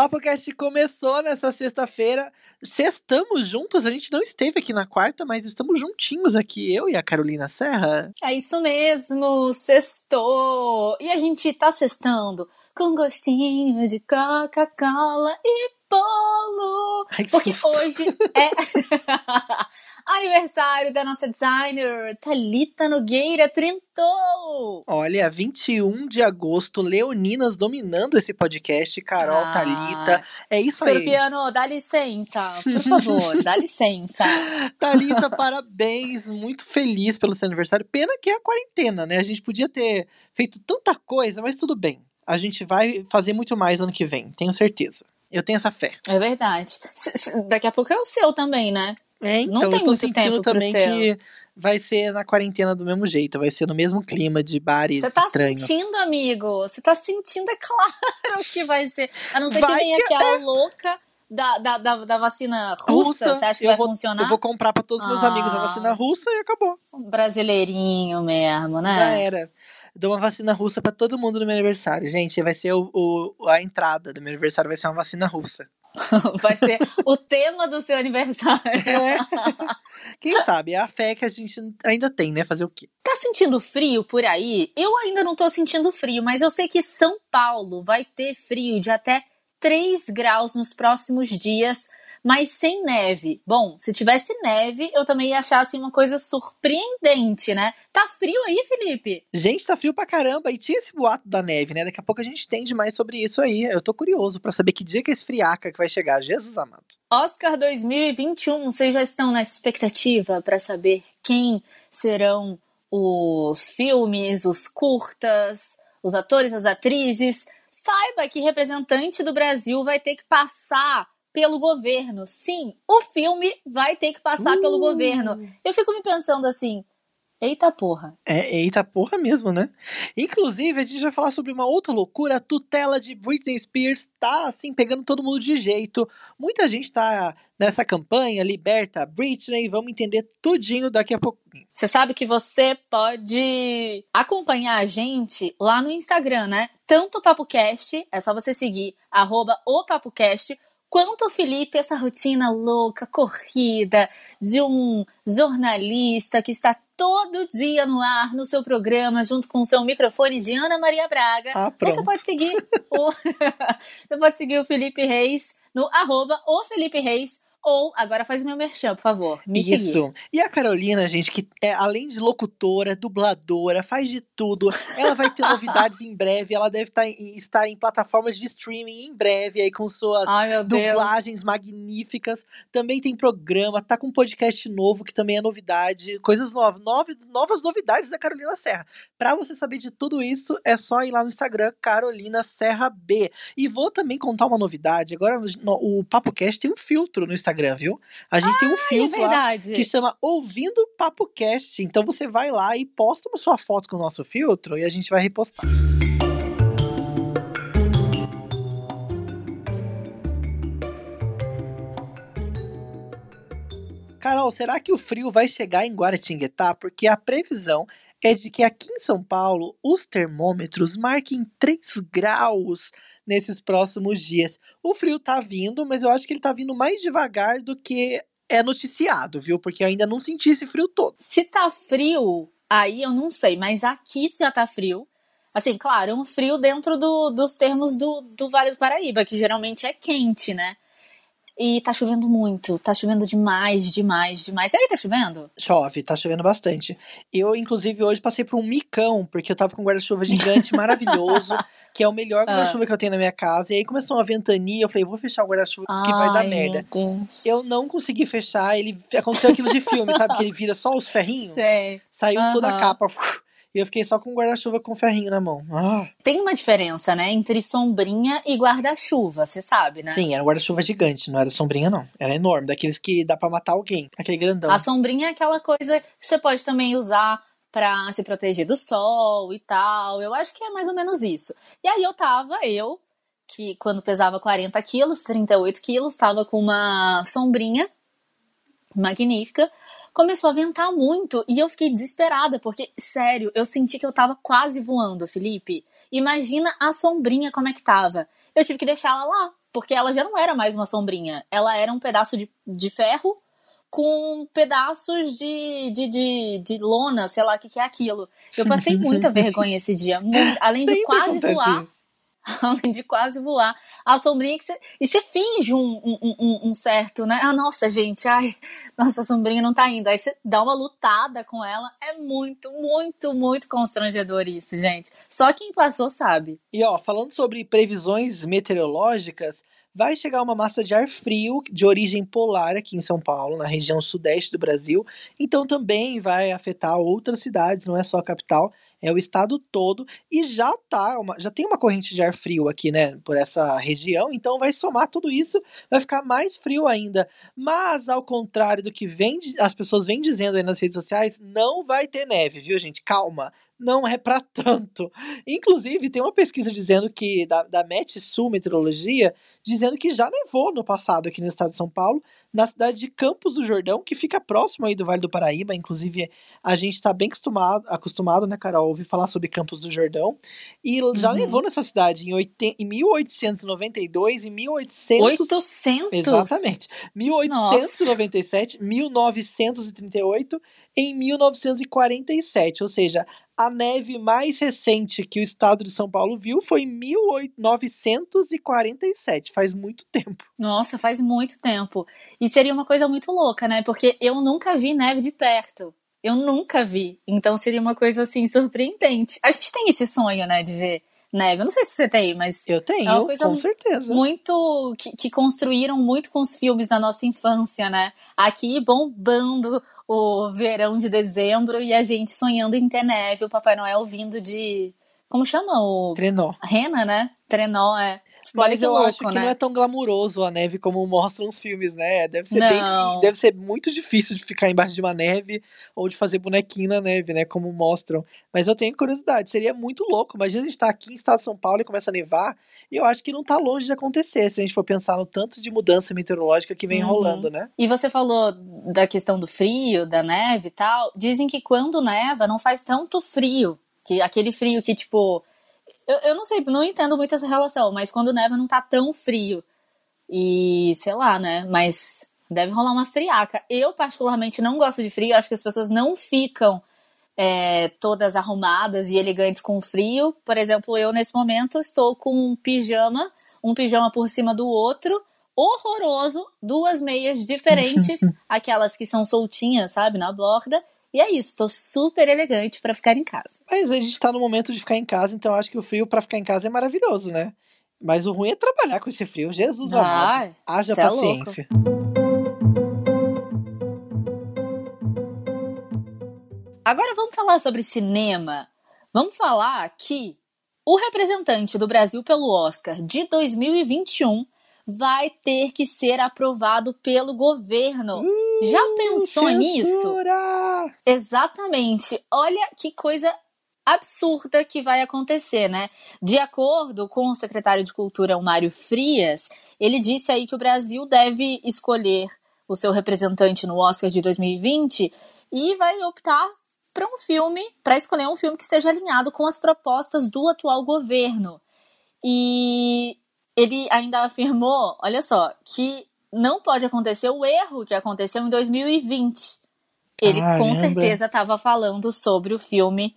PapoCast começou nessa sexta-feira. Sextamos juntos, a gente não esteve aqui na quarta, mas estamos juntinhos aqui, eu e a Carolina Serra. É isso mesmo, sextou! E a gente tá sextando com gostinho de Coca-Cola e bolo! Ai, que Porque susto. hoje é aniversário da nossa designer Thalita Nogueira Trintou! Olha, 21 de agosto, Leoninas dominando esse podcast, Carol, Ah. Thalita. É isso aí. Escorpiano, dá licença, por favor, dá licença. Thalita, parabéns, muito feliz pelo seu aniversário. Pena que é a quarentena, né? A gente podia ter feito tanta coisa, mas tudo bem. A gente vai fazer muito mais ano que vem, tenho certeza. Eu tenho essa fé. É verdade. Daqui a pouco é o seu também, né? É, Não então tem eu tô sentindo também que vai ser na quarentena do mesmo jeito, vai ser no mesmo clima de bares Você tá estranhos. sentindo, amigo? Você tá sentindo, é claro que vai ser. A não ser Vai que venha que- aquela louca da, da, da, da vacina russa. Você acha que vai vou, funcionar? Eu vou comprar pra todos os meus Ah. amigos a vacina russa e acabou. Brasileirinho mesmo, Já né? era. Dou uma vacina russa pra todo mundo no meu aniversário. Gente, vai ser o, o- a entrada do meu aniversário, vai ser uma vacina russa. Vai ser o tema do seu aniversário. É. Quem sabe? É a fé que a gente ainda tem, né? Fazer o quê? Tá sentindo frio por aí? Eu ainda não tô sentindo frio, mas eu sei que São Paulo vai ter frio de até 3 graus nos próximos dias, mas sem neve. Bom, se tivesse neve, eu também ia achar assim uma coisa surpreendente, né? Tá frio aí, Felipe? Gente, tá frio pra caramba. E tinha esse boato da neve, né? Daqui a pouco a gente entende mais sobre isso aí. Eu tô curioso pra saber que dia que é esse friaca que vai chegar. Jesus amado. Oscar 2021, vocês já estão na expectativa para saber quem serão os filmes, os curtas, os atores, as atrizes? Saiba que representante do Brasil vai ter que passar pelo governo. Sim, o filme vai ter que passar pelo Uh. governo. Eu fico me pensando assim, eita porra. É, eita porra mesmo, né? Inclusive, a gente vai falar sobre uma outra loucura. A tutela de Britney Spears tá, assim, pegando todo mundo de jeito. Muita gente tá nessa campanha, liberta a Britney. Vamos entender tudinho daqui a pouquinho. Você sabe que você pode acompanhar a gente lá no Instagram, né? Tanto o PapoCast, é só você seguir, arroba o PapoCast, quanto o Felipe, essa rotina louca, corrida, de um jornalista que está todo dia no ar, no seu programa, junto com o seu microfone de Ana Maria Braga. Ah, Você pode seguir o... você pode seguir o Felipe Reis no arroba o Felipe Reis, ou, agora faz o meu merchan, por favor, me seguir. Isso. E a Carolina, gente, que é além de locutora, dubladora, faz de tudo. Ela vai ter novidades em breve. Ela deve estar em, estar em plataformas de streaming em breve aí com suas Ai, meu Deus. dublagens magníficas. Também tem programa, tá com um podcast novo que também é novidade, coisas novas, novas, novas novidades da Carolina Serra. Pra você saber de tudo isso, é só ir lá no Instagram Carolina Serra B. E vou também contar uma novidade. Agora no- o PapoCast tem um filtro no Instagram, viu? A gente tem um É filtro lá verdade. que chama Ouvindo Papo Cast. Então você vai lá e posta uma sua foto com o nosso filtro e a gente vai repostar. Carol, será que o frio vai chegar em Guaratinguetá? Porque a previsão é de que aqui em São Paulo os termômetros marquem 3 graus nesses próximos dias. O frio tá vindo, mas eu acho que ele tá vindo mais devagar do que é noticiado, viu? Porque eu ainda não senti esse frio todo. Se tá frio, aí eu não sei, mas aqui já tá frio. Assim, claro, um frio dentro do- dos termos do, do Vale do Paraíba, que geralmente é quente, né? E tá chovendo muito, tá chovendo demais, demais, demais. E aí, tá chovendo? Chove, tá chovendo bastante. Eu, inclusive, hoje passei por um micão, porque eu tava com um guarda-chuva gigante, maravilhoso, que é o melhor Ah. guarda-chuva que eu tenho na minha casa. E aí começou uma ventania, eu falei, vou fechar o guarda-chuva que vai dar merda. Eu não consegui fechar, ele aconteceu aquilo de filme, sabe? Que ele vira só os ferrinhos. sei. Saiu toda a capa. E eu fiquei só com guarda-chuva com ferrinho na mão. Ah, Tem uma diferença, né, entre sombrinha e guarda-chuva, você sabe, né? sim, era um guarda-chuva gigante, não era sombrinha, não. Era enorme, daqueles que dá pra matar alguém. Aquele grandão. A sombrinha é aquela coisa que você pode também usar pra se proteger do sol e tal. Eu acho que é mais ou menos isso. E aí eu tava, eu, que quando pesava 40 quilos, 38 quilos, tava com uma sombrinha magnífica. Começou a ventar muito e eu fiquei desesperada, porque, sério, eu senti que eu tava quase voando, Felipe. Imagina a sombrinha como é que tava. Eu tive que deixar ela lá, porque ela já não era mais uma sombrinha. Ela era um pedaço de, de ferro com pedaços de, de, de, de lona, sei lá o que, que é aquilo. Eu passei muita vergonha esse dia. Muito, além de quase voar. Isso. além de quase voar. A sombrinha que você. E você finge um, um, um, um, certo, né? Ah, nossa, gente, ai, nossa sombrinha não tá indo. Aí você dá uma lutada com ela. É muito, muito, muito constrangedor isso, gente. Só quem passou sabe. E ó, falando sobre previsões meteorológicas. Vai chegar uma massa de ar frio de origem polar aqui em São Paulo, na região sudeste do Brasil. Então também vai afetar outras cidades, não é só a capital é o estado todo e já tá, uma, já tem uma corrente de ar frio aqui, né, por essa região, então vai somar tudo isso, vai ficar mais frio ainda. Mas ao contrário do que vem, as pessoas vêm dizendo aí nas redes sociais, não vai ter neve, viu, gente? Calma, não é para tanto. Inclusive, tem uma pesquisa dizendo que, da, da Met Sul Meteorologia, dizendo que já nevou no passado aqui no estado de São Paulo, na cidade de Campos do Jordão, que fica próximo aí do Vale do Paraíba. Inclusive, a gente está bem acostumado, acostumado, né, Carol, a ouvir falar sobre Campos do Jordão. E já uhum. nevou nessa cidade em, oit... em 1892 e 1800... 800? Exatamente. 1897, Nossa. 1938 em 1947, ou seja, a neve mais recente que o estado de São Paulo viu foi em 1947, faz muito tempo. Nossa, faz muito tempo. E seria uma coisa muito louca, né? Porque eu nunca vi neve de perto. Eu nunca vi. Então seria uma coisa assim surpreendente. A gente tem esse sonho, né, de ver neve. Eu não sei se você tem, mas. Eu tenho, é uma coisa com certeza. Muito. Que, que, construíram muito com os filmes da nossa infância, né? Aqui bombando o verão de dezembro e a gente sonhando em ter neve, o Papai Noel vindo de. Como chama o. Trenó. Rena, né? Trenó, é. Mas eu louco, acho que né? não é tão glamuroso a neve como mostram os filmes, né? Deve ser bem. Deve ser muito difícil de ficar embaixo de uma neve ou de fazer bonequinho na neve, né? Como mostram. Mas eu tenho curiosidade, seria muito louco. Imagina a gente estar tá aqui em estado de São Paulo e começa a nevar. E eu acho que não está longe de acontecer, se a gente for pensar no tanto de mudança meteorológica que vem uhum. rolando, né? E você falou da questão do frio, da neve e tal. Dizem que quando neva não faz tanto frio. Que aquele frio que, tipo, eu, eu não sei, não entendo muito essa relação, mas quando neva não tá tão frio. E sei lá, né? Mas deve rolar uma friaca. Eu, particularmente, não gosto de frio. Acho que as pessoas não ficam é, todas arrumadas e elegantes com frio. Por exemplo, eu, nesse momento, estou com um pijama, um pijama por cima do outro, horroroso, duas meias diferentes, aquelas que são soltinhas, sabe, na borda, e é isso, tô super elegante para ficar em casa. Mas a gente tá no momento de ficar em casa, então acho que o frio para ficar em casa é maravilhoso, né? Mas o ruim é trabalhar com esse frio. Jesus ah, amado. Haja é paciência. É Agora vamos falar sobre cinema. Vamos falar que o representante do Brasil pelo Oscar de 2021 vai ter que ser aprovado pelo governo. Hum, Já pensou censura! nisso? Exatamente. Olha que coisa absurda que vai acontecer, né? De acordo com o secretário de Cultura, o Mário Frias, ele disse aí que o Brasil deve escolher o seu representante no Oscar de 2020 e vai optar para um filme, para escolher um filme que esteja alinhado com as propostas do atual governo. E ele ainda afirmou, olha só, que não pode acontecer o erro que aconteceu em 2020. Ele Caramba. com certeza estava falando sobre o filme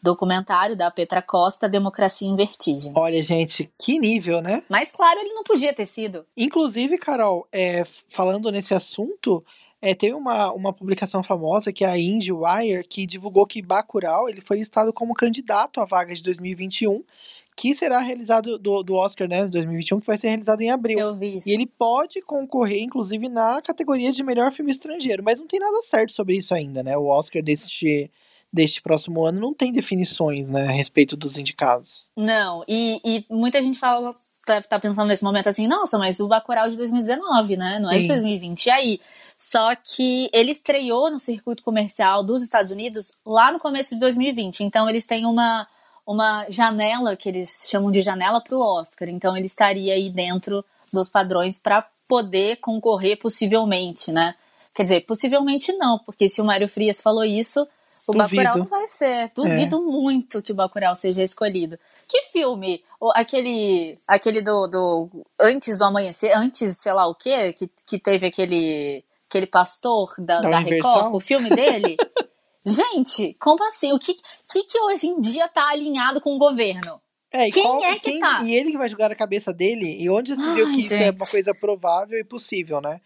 documentário da Petra Costa, Democracia em Vertigem. Olha, gente, que nível, né? Mas claro, ele não podia ter sido. Inclusive, Carol, é, falando nesse assunto, é, tem uma, uma publicação famosa que é a IndieWire, que divulgou que Bacurau ele foi listado como candidato à vaga de 2021 que será realizado do, do Oscar, né, 2021, que vai ser realizado em abril. Eu vi isso. E ele pode concorrer, inclusive, na categoria de melhor filme estrangeiro, mas não tem nada certo sobre isso ainda, né? O Oscar deste, deste próximo ano não tem definições, né, a respeito dos indicados. Não, e, e muita gente fala, deve estar tá pensando nesse momento assim, nossa, mas o Bacurau é de 2019, né, não é Sim. de 2020. E aí, Só que ele estreou no circuito comercial dos Estados Unidos lá no começo de 2020. Então eles têm uma, uma janela que eles chamam de janela para o Oscar. Então ele estaria aí dentro dos padrões para poder concorrer possivelmente, né? Quer dizer, possivelmente não, porque se o Mário Frias falou isso, o Duvido. Bacurau não vai ser. Duvido é. muito que o Bacurau seja escolhido. Que filme? Aquele, aquele do, do Antes do Amanhecer, antes, sei lá o quê, que, que teve aquele, aquele pastor da, da, da Record, o filme dele. Gente, como assim? O que, que, que hoje em dia tá alinhado com o governo? É, quem qual, é que quem, tá? E ele que vai jogar a cabeça dele? E onde se viu que gente. isso é uma coisa provável e possível, né?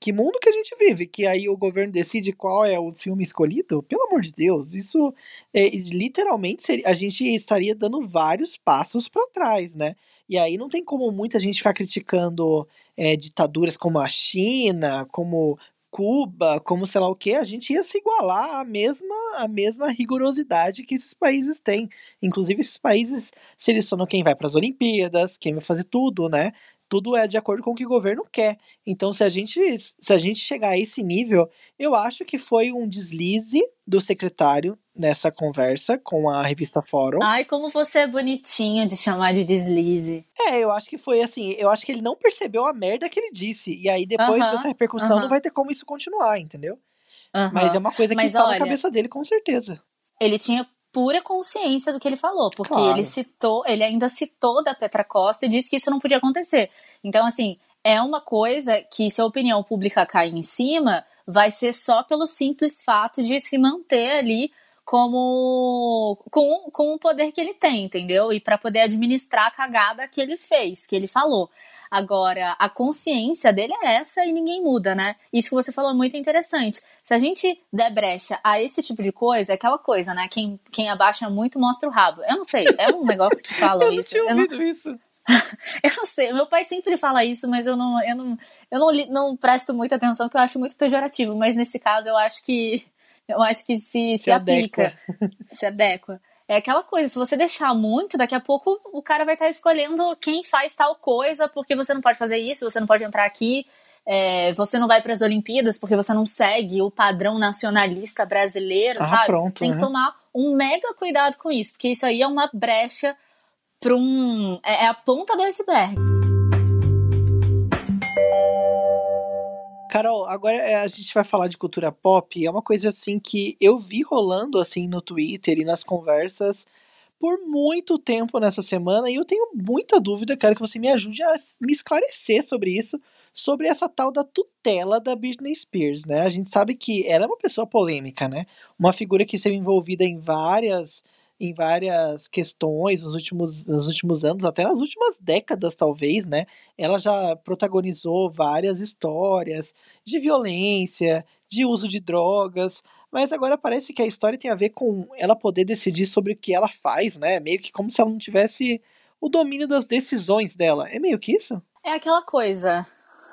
que mundo que a gente vive? Que aí o governo decide qual é o filme escolhido? Pelo amor de Deus, isso é, literalmente seria, a gente estaria dando vários passos para trás, né? E aí não tem como muita gente ficar criticando é, ditaduras como a China, como Cuba, como sei lá o que, a gente ia se igualar à mesma, à mesma rigorosidade que esses países têm. Inclusive, esses países selecionam quem vai para as Olimpíadas, quem vai fazer tudo, né? tudo é de acordo com o que o governo quer. Então, se a gente, se a gente chegar a esse nível, eu acho que foi um deslize do secretário nessa conversa com a revista Fórum. Ai, como você é bonitinho de chamar de deslize. É, eu acho que foi assim, eu acho que ele não percebeu a merda que ele disse. E aí, depois uh -huh, dessa repercussão, uh -huh. não vai ter como isso continuar, entendeu? Uh -huh. Mas é uma coisa que Mas está olha, na cabeça dele, com certeza. Ele tinha pura consciência do que ele falou, porque claro. ele citou, ele ainda citou da Petra Costa e disse que isso não podia acontecer. Então, assim, é uma coisa que se a opinião pública cair em cima, vai ser só pelo simples fato de se manter ali como com, com o poder que ele tem, entendeu? E para poder administrar a cagada que ele fez, que ele falou. Agora, a consciência dele é essa e ninguém muda, né? Isso que você falou é muito interessante. Se a gente der brecha a esse tipo de coisa, é aquela coisa, né? Quem, quem abaixa muito mostra o rabo. Eu não sei, é um negócio que fala eu isso. Não tinha ouvido eu não... isso. eu não sei, meu pai sempre fala isso, mas eu não, eu não, eu não, não presto muita atenção, porque eu acho muito pejorativo. Mas nesse caso, eu acho que eu acho que se, se, se aplica, se adequa. É aquela coisa, se você deixar muito, daqui a pouco o cara vai estar escolhendo quem faz tal coisa, porque você não pode fazer isso, você não pode entrar aqui, é, você não vai para as Olimpíadas porque você não segue o padrão nacionalista brasileiro, ah, sabe? Pronto, Tem né? que tomar um mega cuidado com isso, porque isso aí é uma brecha para um. É, é a ponta do iceberg. Carol, agora é, a gente vai falar de cultura pop. É uma coisa assim que eu vi rolando assim no Twitter e nas conversas por muito tempo nessa semana e eu tenho muita dúvida, quero que você me ajude a me esclarecer sobre isso, sobre essa tal da tutela da Britney Spears, né? A gente sabe que ela é uma pessoa polêmica, né? Uma figura que esteve envolvida em várias em várias questões nos últimos, nos últimos anos, até nas últimas décadas, talvez, né? Ela já protagonizou várias histórias de violência, de uso de drogas, mas agora parece que a história tem a ver com ela poder decidir sobre o que ela faz, né? Meio que como se ela não tivesse o domínio das decisões dela. É meio que isso? É aquela coisa,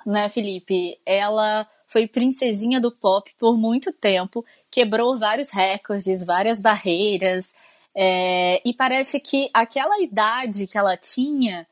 né, Felipe? Ela foi princesinha do pop por muito tempo, quebrou vários recordes, várias barreiras, é, e parece que aquela idade que ela tinha,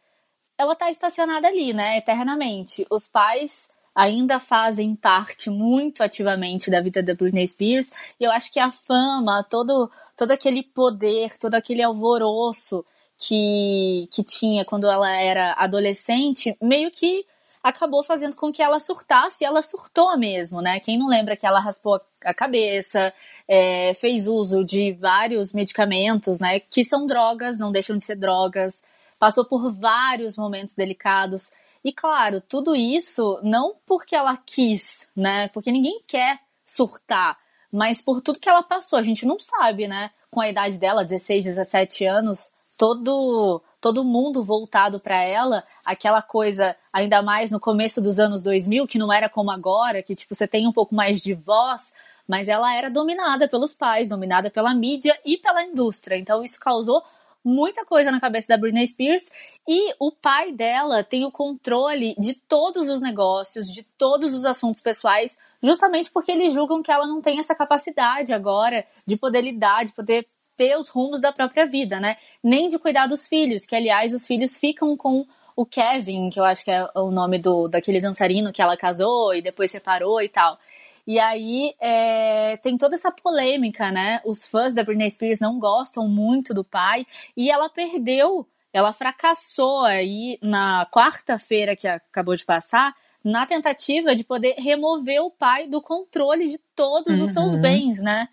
ela está estacionada ali, né, eternamente. Os pais ainda fazem parte muito ativamente da vida da Britney Spears, e eu acho que a fama, todo, todo aquele poder, todo aquele alvoroço que, que tinha quando ela era adolescente, meio que acabou fazendo com que ela surtasse, e ela surtou mesmo, né? Quem não lembra que ela raspou a cabeça, é, fez uso de vários medicamentos, né? Que são drogas, não deixam de ser drogas, passou por vários momentos delicados. E claro, tudo isso não porque ela quis, né? Porque ninguém quer surtar, mas por tudo que ela passou. A gente não sabe, né? Com a idade dela, 16, 17 anos, todo todo mundo voltado para ela, aquela coisa, ainda mais no começo dos anos 2000, que não era como agora, que tipo você tem um pouco mais de voz, mas ela era dominada pelos pais, dominada pela mídia e pela indústria. Então isso causou muita coisa na cabeça da Britney Spears e o pai dela tem o controle de todos os negócios, de todos os assuntos pessoais, justamente porque eles julgam que ela não tem essa capacidade agora de poder lidar, de poder ter os rumos da própria vida, né? Nem de cuidar dos filhos, que aliás os filhos ficam com o Kevin, que eu acho que é o nome do daquele dançarino que ela casou e depois separou e tal. E aí é, tem toda essa polêmica, né? Os fãs da Britney Spears não gostam muito do pai e ela perdeu, ela fracassou aí na quarta-feira que acabou de passar na tentativa de poder remover o pai do controle de todos uhum. os seus uhum. bens, né?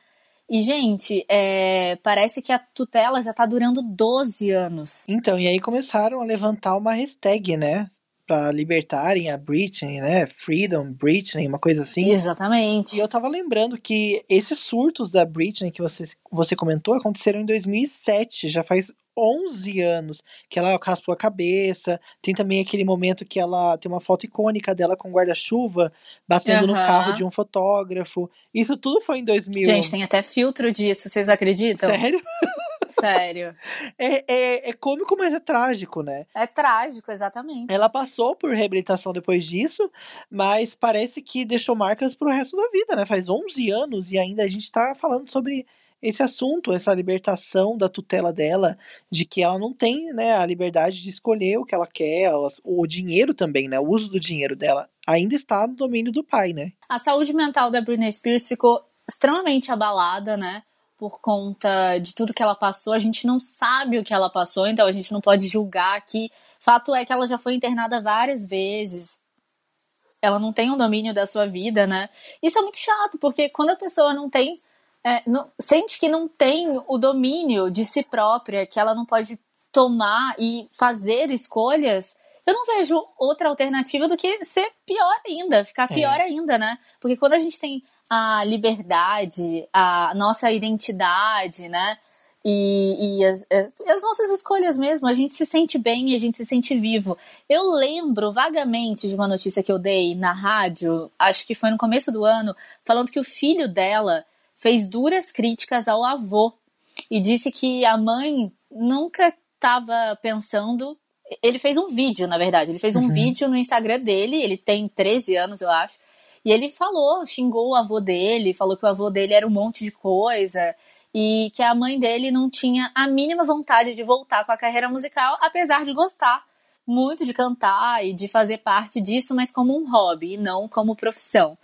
E, gente, é, parece que a tutela já tá durando 12 anos. Então, e aí começaram a levantar uma hashtag, né? Pra libertarem a Britney, né? Freedom Britney, uma coisa assim. Exatamente. E eu tava lembrando que esses surtos da Britney que você, você comentou aconteceram em 2007, já faz 11 anos que ela raspou a cabeça. Tem também aquele momento que ela tem uma foto icônica dela com guarda-chuva batendo uhum. no carro de um fotógrafo. Isso tudo foi em 2000. Gente, tem até filtro disso, vocês acreditam? Sério? Sério. É, é, é cômico, mas é trágico, né? É trágico, exatamente. Ela passou por reabilitação depois disso, mas parece que deixou marcas pro resto da vida, né? Faz 11 anos e ainda a gente tá falando sobre esse assunto, essa libertação da tutela dela, de que ela não tem né, a liberdade de escolher o que ela quer, o dinheiro também, né? O uso do dinheiro dela ainda está no domínio do pai, né? A saúde mental da Britney Spears ficou extremamente abalada, né? Por conta de tudo que ela passou. A gente não sabe o que ela passou, então a gente não pode julgar aqui. Fato é que ela já foi internada várias vezes. Ela não tem o um domínio da sua vida, né? Isso é muito chato, porque quando a pessoa não tem é, não, sente que não tem o domínio de si própria, que ela não pode tomar e fazer escolhas, eu não vejo outra alternativa do que ser pior ainda, ficar é. pior é. ainda, né? Porque quando a gente tem a liberdade, a nossa identidade, né? E, e as, é, as, nossas escolhas mesmo, a gente se sente bem e a gente se sente vivo. Eu lembro vagamente de uma notícia que eu dei na rádio, acho que foi no começo do ano, falando que o filho dela fez duras críticas ao avô e disse que a mãe nunca estava pensando. Ele fez um vídeo, na verdade. Ele fez um uhum. vídeo no Instagram dele, ele tem 13 anos, eu acho. E ele falou, xingou o avô dele, falou que o avô dele era um monte de coisa e que a mãe dele não tinha a mínima vontade de voltar com a carreira musical, apesar de gostar muito de cantar e de fazer parte disso, mas como um hobby e não como profissão.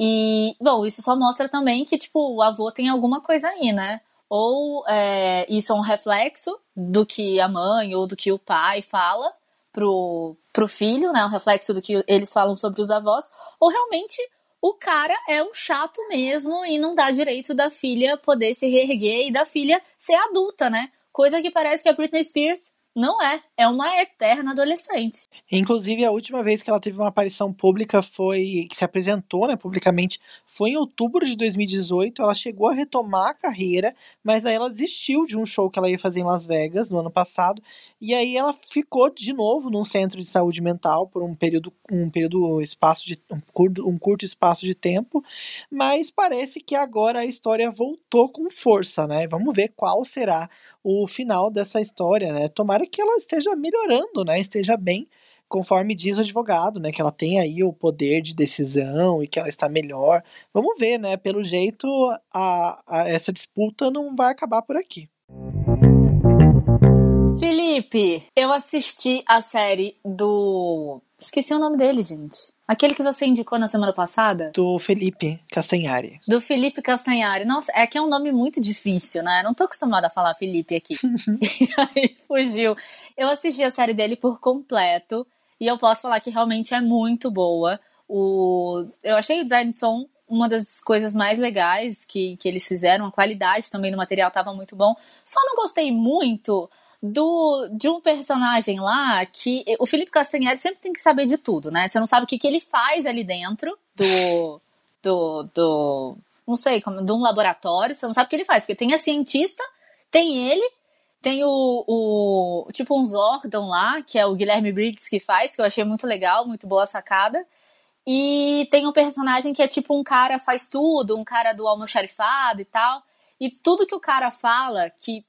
E, bom, isso só mostra também que, tipo, o avô tem alguma coisa aí, né? Ou é, isso é um reflexo do que a mãe ou do que o pai fala pro, pro filho, né? Um reflexo do que eles falam sobre os avós. Ou realmente o cara é um chato mesmo e não dá direito da filha poder se reerguer e da filha ser adulta, né? Coisa que parece que a Britney Spears não é, é uma eterna adolescente. Inclusive, a última vez que ela teve uma aparição pública foi. que se apresentou né, publicamente foi em outubro de 2018. Ela chegou a retomar a carreira, mas aí ela desistiu de um show que ela ia fazer em Las Vegas no ano passado. E aí ela ficou de novo num centro de saúde mental por um período, um período espaço de. Um curto, um curto espaço de tempo. Mas parece que agora a história voltou com força, né? Vamos ver qual será o final dessa história, né? Tomara que ela esteja melhorando, né? Esteja bem, conforme diz o advogado, né? Que ela tem aí o poder de decisão e que ela está melhor. Vamos ver, né? Pelo jeito, a, a essa disputa não vai acabar por aqui. Felipe, eu assisti a série do. Esqueci o nome dele, gente. Aquele que você indicou na semana passada? Do Felipe Castanhari. Do Felipe Castanhari. Nossa, é que é um nome muito difícil, né? não tô acostumada a falar Felipe aqui. e aí fugiu. Eu assisti a série dele por completo e eu posso falar que realmente é muito boa. O... Eu achei o design de som uma das coisas mais legais que, que eles fizeram. A qualidade também do material estava muito bom. Só não gostei muito do de um personagem lá que o Felipe Castanheira sempre tem que saber de tudo, né? Você não sabe o que, que ele faz ali dentro do do, do não sei, como de um laboratório, você não sabe o que ele faz, porque tem a cientista, tem ele, tem o, o tipo um Zordon lá, que é o Guilherme Briggs que faz, que eu achei muito legal, muito boa sacada. E tem um personagem que é tipo um cara faz tudo, um cara do almoxarifado e tal. E tudo que o cara fala, que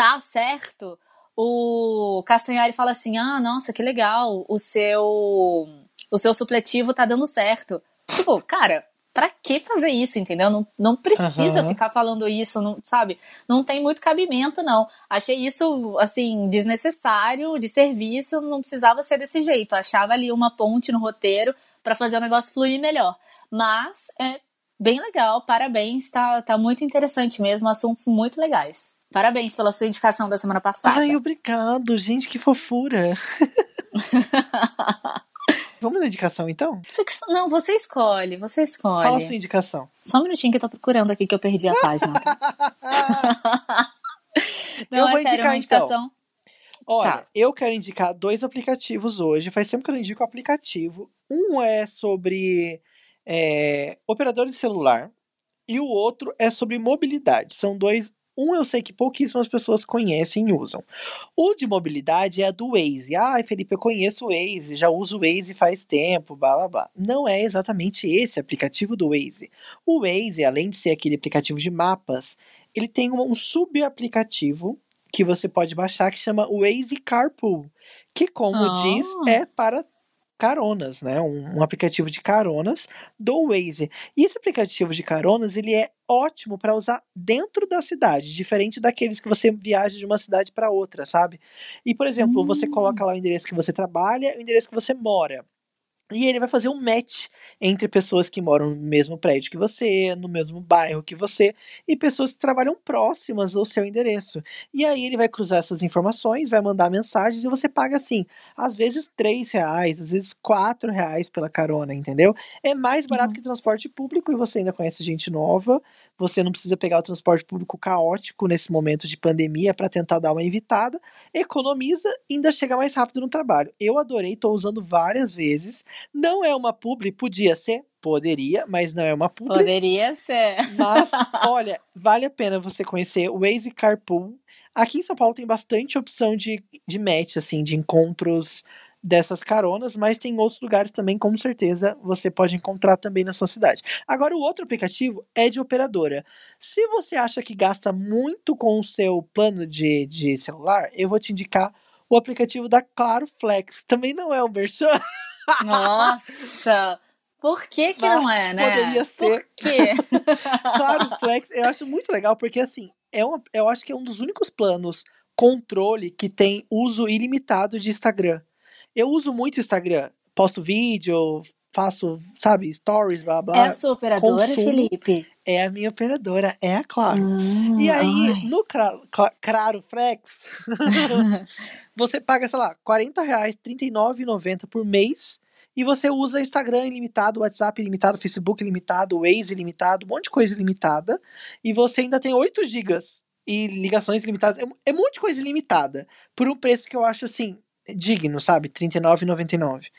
tá certo, o Castanhari fala assim: ah, nossa, que legal, o seu, o seu supletivo tá dando certo. Tipo, cara, pra que fazer isso, entendeu? Não, não precisa uhum. ficar falando isso, não, sabe? Não tem muito cabimento, não. Achei isso, assim, desnecessário, de serviço, não precisava ser desse jeito. Achava ali uma ponte no roteiro para fazer o negócio fluir melhor. Mas, é, bem legal, parabéns, tá, tá muito interessante mesmo, assuntos muito legais. Parabéns pela sua indicação da semana passada. Ai, obrigado, gente, que fofura. Vamos na indicação, então? Não, você escolhe, você escolhe. Fala a sua indicação. Só um minutinho que eu tô procurando aqui que eu perdi a página. Não, eu é vou sério, indicar, então. Olha, tá. eu quero indicar dois aplicativos hoje. Faz tempo que eu não indico o aplicativo. Um é sobre é, operador de celular e o outro é sobre mobilidade. São dois um eu sei que pouquíssimas pessoas conhecem e usam. O de mobilidade é a do Waze. Ah, Felipe, eu conheço o Waze, já uso o Waze faz tempo, blá blá blá. Não é exatamente esse aplicativo do Waze. O Waze, além de ser aquele aplicativo de mapas, ele tem um sub-aplicativo que você pode baixar que chama Waze Carpool, que como oh. diz, é para caronas, né? Um, um, aplicativo de caronas do Waze. E esse aplicativo de caronas, ele é ótimo para usar dentro da cidade, diferente daqueles que você viaja de uma cidade para outra, sabe? E, por exemplo, hum. você coloca lá o endereço que você trabalha e o endereço que você mora. E ele vai fazer um match entre pessoas que moram no mesmo prédio que você, no mesmo bairro que você, e pessoas que trabalham próximas ao seu endereço. E aí ele vai cruzar essas informações, vai mandar mensagens e você paga assim, às vezes três reais, às vezes quatro reais pela carona, entendeu? É mais barato uhum. que transporte público e você ainda conhece gente nova, você não precisa pegar o transporte público caótico nesse momento de pandemia para tentar dar uma evitada, economiza e ainda chega mais rápido no trabalho. Eu adorei, estou usando várias vezes. Não é uma publi, podia ser, Poderia, mas não é uma publi. Poderia ser. Mas, olha, vale a pena você conhecer o Waze Carpool. Aqui em São Paulo tem bastante opção de, de match, assim, de encontros dessas caronas, mas tem outros lugares também, com certeza, você pode encontrar também na sua cidade. Agora, o outro aplicativo é de operadora. Se você acha que gasta muito com o seu plano de, de celular, eu vou te indicar o aplicativo da Claro Flex. Também não é um merchan. Nossa! Por que que Mas não é, né? Poderia ser. Por quê? claro, Flex, eu acho muito legal, porque assim, é uma, eu acho que é um dos únicos planos controle que tem uso ilimitado de Instagram. Eu uso muito Instagram. Posto vídeo, faço, sabe, stories, blá blá. É a consumo. Felipe? É a minha operadora, é a Claro. Hum, e aí, ai. no Claro, claro Flex, você paga, sei lá, 40 reais, R$39,90 por mês. E você usa Instagram ilimitado, WhatsApp ilimitado, Facebook ilimitado, Waze ilimitado, um monte de coisa ilimitada. E você ainda tem 8 gigas e ligações ilimitadas. É, é um monte de coisa ilimitada. Por um preço que eu acho assim, digno, sabe? R$39,99.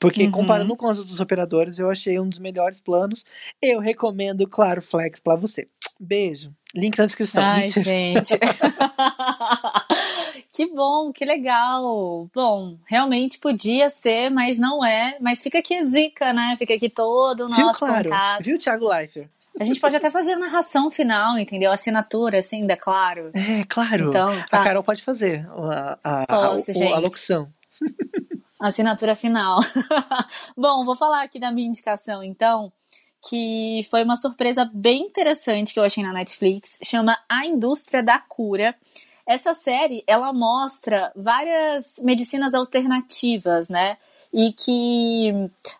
Porque uhum. comparando com os outros operadores, eu achei um dos melhores planos. Eu recomendo, claro, Flex para você. Beijo. Link na descrição. Ai, gente. que bom, que legal. Bom, realmente podia ser, mas não é. Mas fica aqui a dica, né? Fica aqui todo o nosso claro. contato. Viu, Thiago Leifert? A gente pode até fazer a narração final, entendeu? A assinatura, assim, da Claro. É, claro. Então, a Carol pode fazer a, a, Posso, a, a, a locução. Assinatura final. Bom, vou falar aqui da minha indicação, então, que foi uma surpresa bem interessante que eu achei na Netflix. Chama A Indústria da Cura. Essa série, ela mostra várias medicinas alternativas, né? E que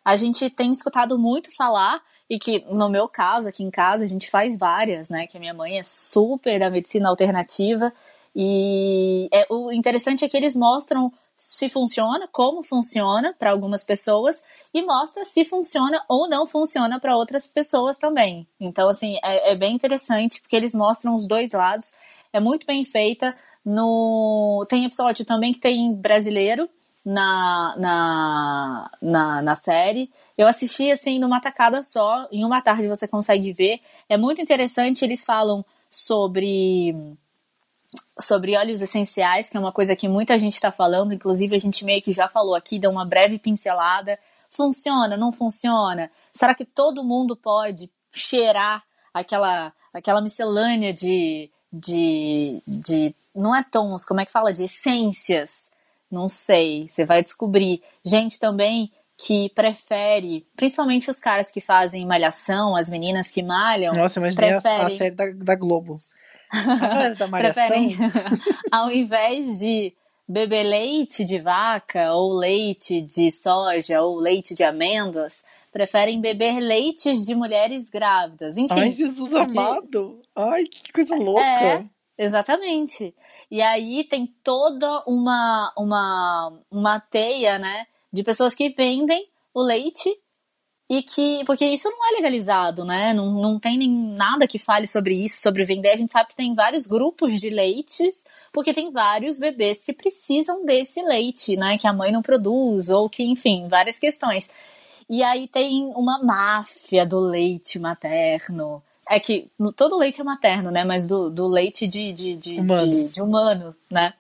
a gente tem escutado muito falar, e que no meu caso, aqui em casa, a gente faz várias, né? Que a minha mãe é super da medicina alternativa. E é, o interessante é que eles mostram se funciona, como funciona para algumas pessoas e mostra se funciona ou não funciona para outras pessoas também. Então, assim, é, é, bem interessante porque eles mostram os dois lados. É muito bem feita. No tem episódio também que tem brasileiro na, na, na, na série. Eu assisti assim numa tacada só, em uma tarde você consegue ver. É muito interessante, eles falam sobre sobre óleos essenciais, que é uma coisa que muita gente está falando, inclusive a gente meio que já falou aqui, deu uma breve pincelada. Funciona, não funciona? Será que todo mundo pode cheirar aquela, aquela miscelânea de, de, de. Não é tons, como é que fala? De essências? Não sei, você vai descobrir. Gente também que prefere, principalmente os caras que fazem malhação, as meninas que malham. Nossa, imaginei preferem... a, a série da, da Globo. A da malhação. preferem, ao invés de beber leite de vaca, ou leite de soja, ou leite de amêndoas, preferem beber leites de mulheres grávidas. Enfim. Ai, Jesus amado! Ai, que coisa louca! É, exatamente. E aí tem toda uma, uma, uma teia, né, de pessoas que vendem o leite e que. Porque isso não é legalizado, né? Não, não tem nem nada que fale sobre isso, sobre vender. A gente sabe que tem vários grupos de leites, porque tem vários bebês que precisam desse leite, né? Que a mãe não produz, ou que, enfim, várias questões. E aí tem uma máfia do leite materno. É que todo leite é materno, né? Mas do, do leite de, de, de, humanos. de, de humanos, né?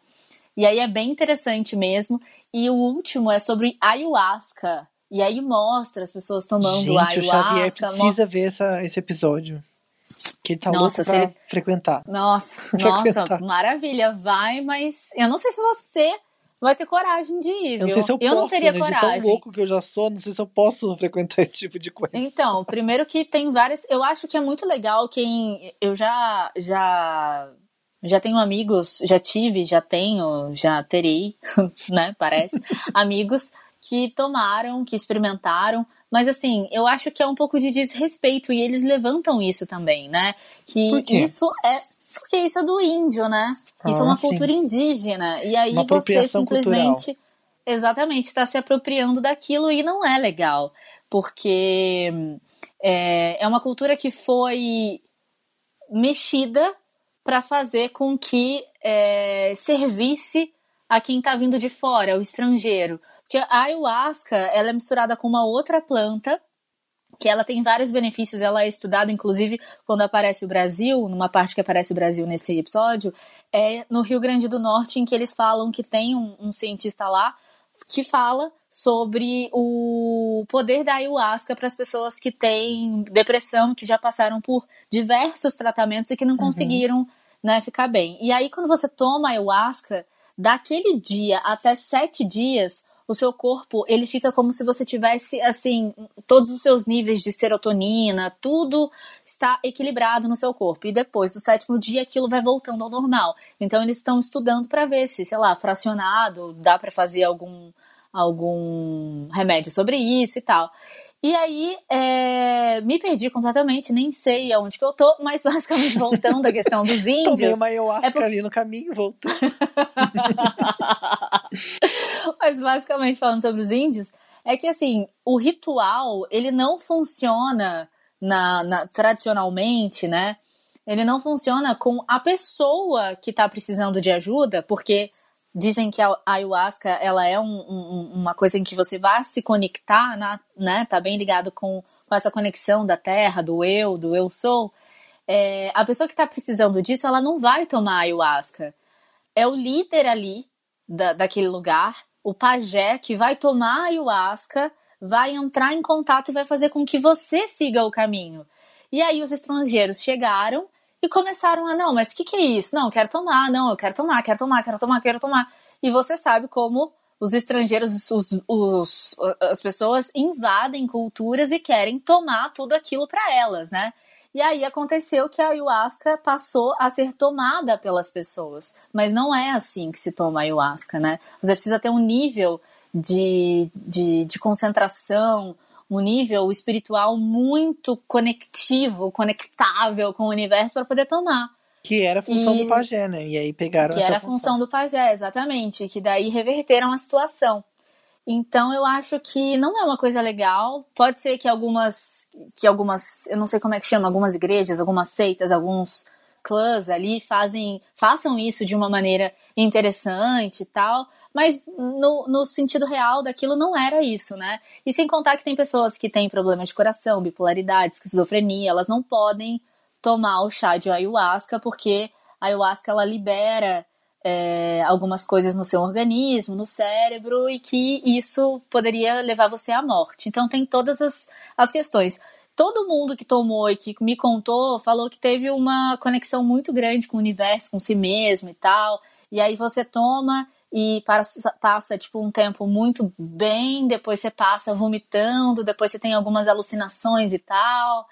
E aí é bem interessante mesmo. E o último é sobre ayahuasca e aí mostra as pessoas tomando Gente, ayahuasca. o Xavier precisa mostra... ver essa, esse episódio. Que ele tá nossa, louco pra ele... frequentar. Nossa, nossa, maravilha. Vai, mas eu não sei se você vai ter coragem de ir, viu? Eu não sei se eu, eu posso, não teria né? coragem. De tão louco que eu já sou, não sei se eu posso frequentar esse tipo de coisa. Então, primeiro que tem várias... Eu acho que é muito legal quem... Eu já... já... Já tenho amigos, já tive, já tenho, já terei, né? Parece, amigos que tomaram, que experimentaram, mas assim, eu acho que é um pouco de desrespeito e eles levantam isso também, né? Que isso é porque isso é do índio, né? Isso ah, é uma sim. cultura indígena e aí você simplesmente cultural. exatamente está se apropriando daquilo e não é legal, porque é, é uma cultura que foi mexida para fazer com que é, servisse a quem está vindo de fora, o estrangeiro. Porque a ayahuasca, ela é misturada com uma outra planta, que ela tem vários benefícios, ela é estudada, inclusive, quando aparece o Brasil, numa parte que aparece o Brasil nesse episódio, é no Rio Grande do Norte, em que eles falam que tem um, um cientista lá que fala sobre o poder da ayahuasca para as pessoas que têm depressão, que já passaram por diversos tratamentos e que não uhum. conseguiram né, ficar bem. E aí, quando você toma ayahuasca, daquele dia até sete dias, o seu corpo, ele fica como se você tivesse, assim, todos os seus níveis de serotonina, tudo está equilibrado no seu corpo. E depois do sétimo dia, aquilo vai voltando ao normal. Então, eles estão estudando para ver se, sei lá, fracionado, dá para fazer algum, algum remédio sobre isso e tal. E aí, é, me perdi completamente, nem sei aonde que eu tô, mas basicamente voltando à questão dos índios. Tomei uma ayahuasca é por... ali no caminho, voltei. mas basicamente falando sobre os índios, é que assim, o ritual, ele não funciona na, na tradicionalmente, né? Ele não funciona com a pessoa que tá precisando de ajuda, porque Dizem que a ayahuasca ela é um, um, uma coisa em que você vai se conectar, na, né? Tá bem ligado com, com essa conexão da terra, do eu, do eu sou. É, a pessoa que está precisando disso, ela não vai tomar ayahuasca. É o líder ali da, daquele lugar, o pajé, que vai tomar ayahuasca, vai entrar em contato e vai fazer com que você siga o caminho. E aí os estrangeiros chegaram e começaram a, não, mas o que, que é isso? Não, eu quero tomar, não, eu quero tomar, quero tomar, quero tomar, quero tomar. E você sabe como os estrangeiros, os, os, as pessoas invadem culturas e querem tomar tudo aquilo para elas, né? E aí aconteceu que a ayahuasca passou a ser tomada pelas pessoas. Mas não é assim que se toma a ayahuasca, né? Você precisa ter um nível de, de, de concentração, um nível espiritual muito conectivo, conectável com o universo para poder tomar. Que era a função e, do pajé, né? E aí pegaram que essa era a função do pajé, exatamente. Que daí reverteram a situação. Então eu acho que não é uma coisa legal. Pode ser que algumas, que algumas, eu não sei como é que chama, algumas igrejas, algumas seitas, alguns clãs ali fazem, façam isso de uma maneira interessante e tal mas no, no sentido real daquilo não era isso, né? E sem contar que tem pessoas que têm problemas de coração, bipolaridade, esquizofrenia, elas não podem tomar o chá de ayahuasca porque a ayahuasca ela libera é, algumas coisas no seu organismo, no cérebro, e que isso poderia levar você à morte. Então tem todas as, as questões. Todo mundo que tomou e que me contou falou que teve uma conexão muito grande com o universo, com si mesmo e tal. E aí você toma e passa, passa tipo um tempo muito bem, depois você passa vomitando, depois você tem algumas alucinações e tal.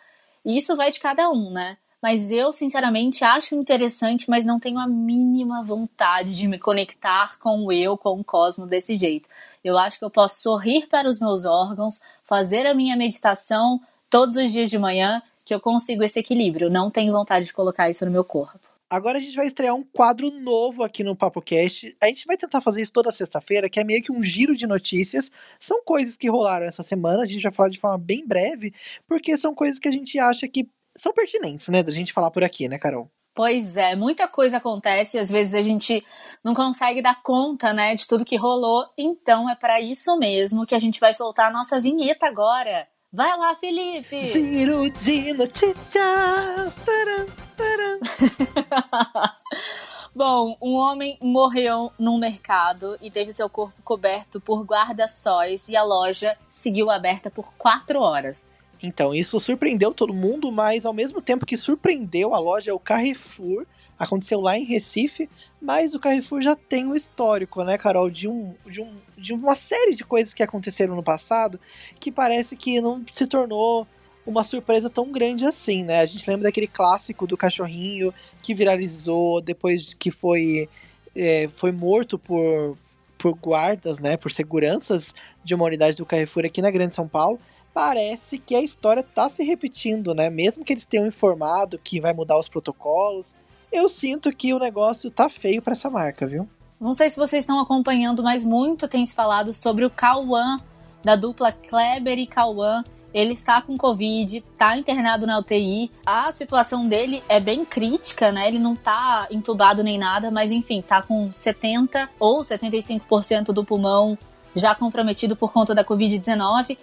E isso vai de cada um, né? mas eu, sinceramente, acho interessante, mas não tenho a mínima vontade de me conectar com o eu, com o cosmo desse jeito. Eu acho que eu posso sorrir para os meus órgãos, fazer a minha meditação todos os dias de manhã, que eu consigo esse equilíbrio. Não tenho vontade de colocar isso no meu corpo. Agora a gente vai estrear um quadro novo aqui no Papo Cast. A gente vai tentar fazer isso toda sexta-feira, que é meio que um giro de notícias. São coisas que rolaram essa semana, a gente vai falar de forma bem breve, porque são coisas que a gente acha que são pertinentes, né, da gente falar por aqui, né, Carol? Pois é, muita coisa acontece e às vezes a gente não consegue dar conta, né, de tudo que rolou. Então é para isso mesmo que a gente vai soltar a nossa vinheta agora. Vai lá, Felipe! Giro de notícias! Taran, taran. Bom, um homem morreu num mercado e teve seu corpo coberto por guarda-sóis e a loja seguiu aberta por quatro horas. Então, isso surpreendeu todo mundo, mas ao mesmo tempo que surpreendeu a loja, o Carrefour, aconteceu lá em Recife, mas o Carrefour já tem um histórico, né, Carol, de, um, de, um, de uma série de coisas que aconteceram no passado que parece que não se tornou uma surpresa tão grande assim, né? A gente lembra daquele clássico do cachorrinho que viralizou depois que foi, é, foi morto por, por guardas, né, por seguranças de uma unidade do Carrefour aqui na Grande São Paulo parece que a história tá se repetindo, né? Mesmo que eles tenham informado que vai mudar os protocolos, eu sinto que o negócio tá feio para essa marca, viu? Não sei se vocês estão acompanhando, mas muito tem se falado sobre o Cauã, da dupla Kleber e Cauã. Ele está com Covid, está internado na UTI. A situação dele é bem crítica, né? Ele não tá entubado nem nada, mas enfim, tá com 70 ou 75% do pulmão já comprometido por conta da Covid-19.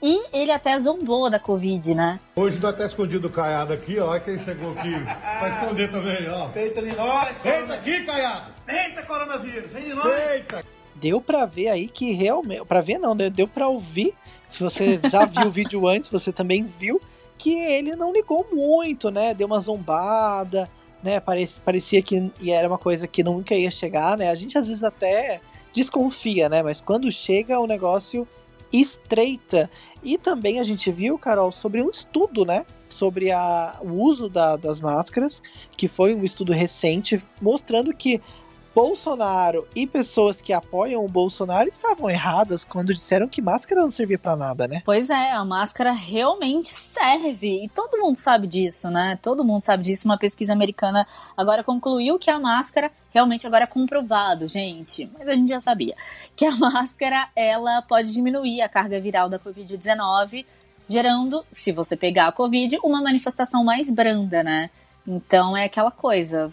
E ele até zombou da Covid, né? Hoje tá até escondido o Caiado aqui, ó. Quem chegou aqui. Vai esconder também, ó. Deita em nós. Deita aqui, Caiado. Deita, coronavírus. Vem em nós. Deita. Deu pra ver aí que realmente. Pra ver não, né? Deu pra ouvir. Se você já viu o vídeo antes, você também viu que ele não ligou muito, né? Deu uma zombada, né? Parecia, parecia que e era uma coisa que nunca ia chegar, né? A gente às vezes até desconfia, né? Mas quando chega o negócio estreita. E também a gente viu, Carol, sobre um estudo, né? Sobre a, o uso da, das máscaras, que foi um estudo recente, mostrando que Bolsonaro e pessoas que apoiam o Bolsonaro estavam erradas quando disseram que máscara não servia para nada, né? Pois é, a máscara realmente serve. E todo mundo sabe disso, né? Todo mundo sabe disso. Uma pesquisa americana agora concluiu que a máscara realmente agora é comprovado, gente. Mas a gente já sabia que a máscara ela pode diminuir a carga viral da COVID-19, gerando, se você pegar a COVID, uma manifestação mais branda, né? Então é aquela coisa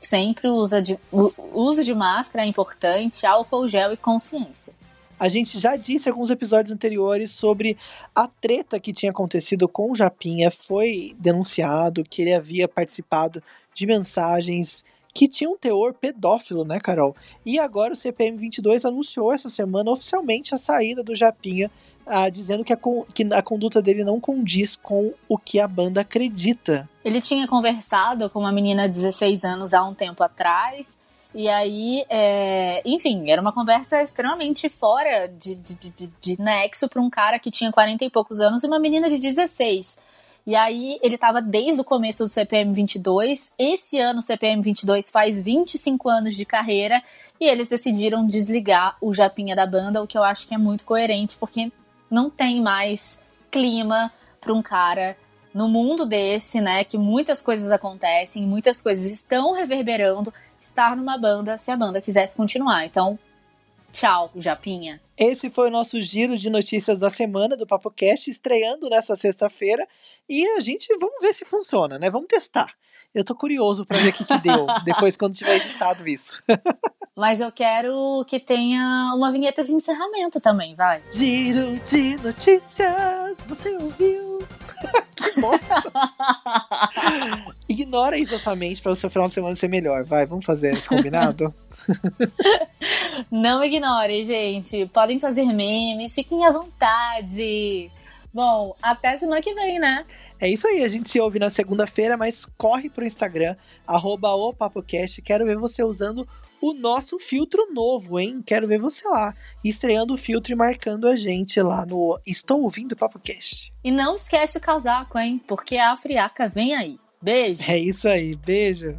sempre usa de, o uso de máscara é importante, álcool gel e consciência. A gente já disse em alguns episódios anteriores sobre a treta que tinha acontecido com o Japinha. Foi denunciado que ele havia participado de mensagens que tinham um teor pedófilo, né, Carol? E agora o CPM 22 anunciou essa semana oficialmente a saída do Japinha ah, dizendo que a, que a conduta dele não condiz com o que a banda acredita. Ele tinha conversado com uma menina de 16 anos há um tempo atrás. E aí, é, enfim, era uma conversa extremamente fora de, de, de, de nexo para um cara que tinha 40 e poucos anos e uma menina de 16. E aí, ele estava desde o começo do CPM 22. Esse ano, o CPM 22 faz 25 anos de carreira. E eles decidiram desligar o Japinha da banda, o que eu acho que é muito coerente, porque não tem mais clima para um cara no mundo desse, né, que muitas coisas acontecem, muitas coisas estão reverberando, estar numa banda se a banda quisesse continuar. Então, tchau, Japinha. Esse foi o nosso giro de notícias da semana do Papo Cast, estreando nessa sexta-feira. E a gente, vamos ver se funciona, né? Vamos testar. Eu tô curioso para ver o que, que deu, depois quando tiver editado isso. Mas eu quero que tenha uma vinheta de encerramento também, vai. Giro de notícias, você ouviu? que bosta! Ignora isso da sua mente para o seu final de semana ser melhor. Vai, vamos fazer esse combinado? Não ignore, gente. Podem fazer memes, fiquem à vontade. Bom, até semana que vem, né? É isso aí, a gente se ouve na segunda-feira, mas corre pro Instagram, arroba o PapoCast. Quero ver você usando o nosso filtro novo, hein? Quero ver você lá, estreando o filtro e marcando a gente lá no Estou Ouvindo o PapoCast. E não esquece o casaco, hein? Porque a friaca vem aí. Beijo. É isso aí. Beijo.